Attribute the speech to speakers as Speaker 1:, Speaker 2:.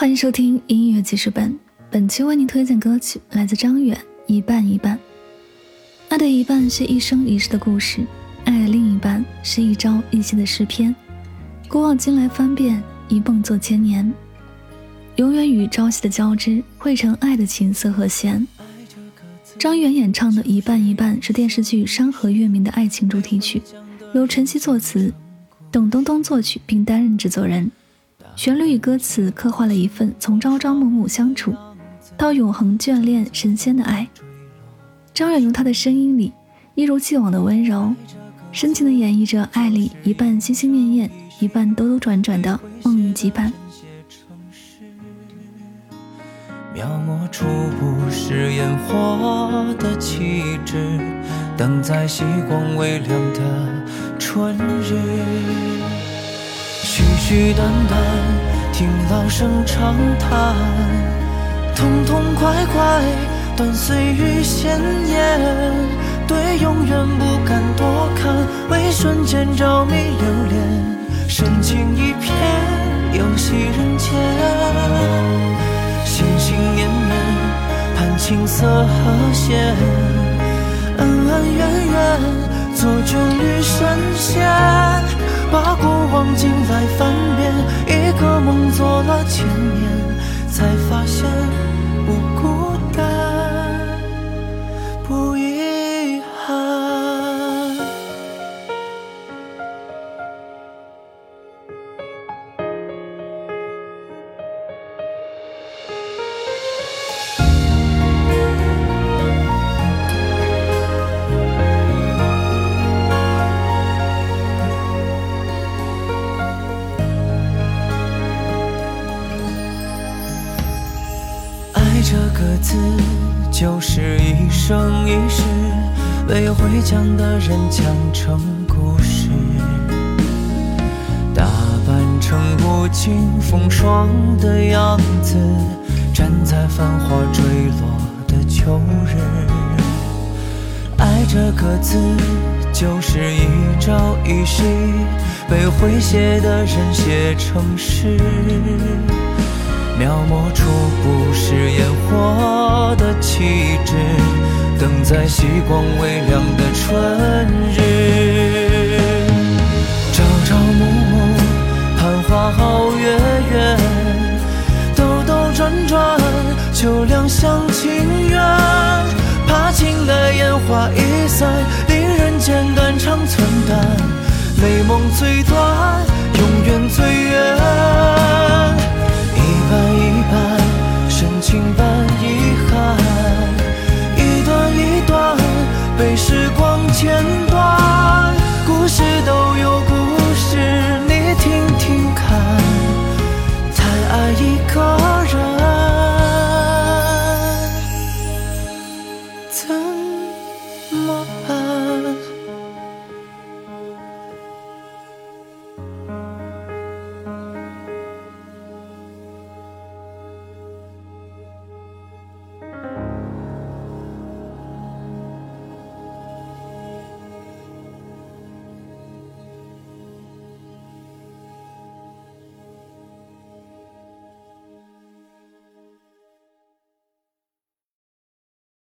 Speaker 1: 欢迎收听音乐记事本，本期为您推荐歌曲来自张远《一半一半》。爱的一半是一生一世的故事，爱的另一半是一朝一夕的诗篇。古往今来翻遍，一梦作千年，永远与朝夕的交织汇成爱的琴瑟和弦。张远演唱的《一半一半》是电视剧《山河月明》的爱情主题曲，由陈曦作词，董冬冬作曲，并担任制作人。旋律与歌词刻画了一份从朝朝暮暮相处到永恒眷恋神仙的爱。张远用他的声音里一如既往的温柔，深情的演绎着爱里一半心心念念，一半兜兜转转的梦与羁绊。
Speaker 2: 描摹出不食烟火的气质，等在曦光微亮的春日。絮絮淡淡，听老生长谈，痛痛快快，断碎于鲜艳。对永远不敢多看，为瞬间着迷留恋，深情一片，游戏人间。心心念念，盼青涩和弦，恩恩怨怨，做旧女神仙。把过往尽来翻遍，一个梦做了千年，才爱这个字就是一生一世被会讲的人讲成故事，打扮成不经风霜的样子，站在繁华坠落的秋日。爱这个字就是一朝一夕被会写的人写成诗。描摹出不是烟火的气质，等在曦光微亮的春日。朝朝暮暮，盼花好月圆，兜兜转转，秋凉想情愿。怕情的烟花易散，令人间断肠寸断，美梦最短。片段故事都有故事你听听看太爱一个人怎么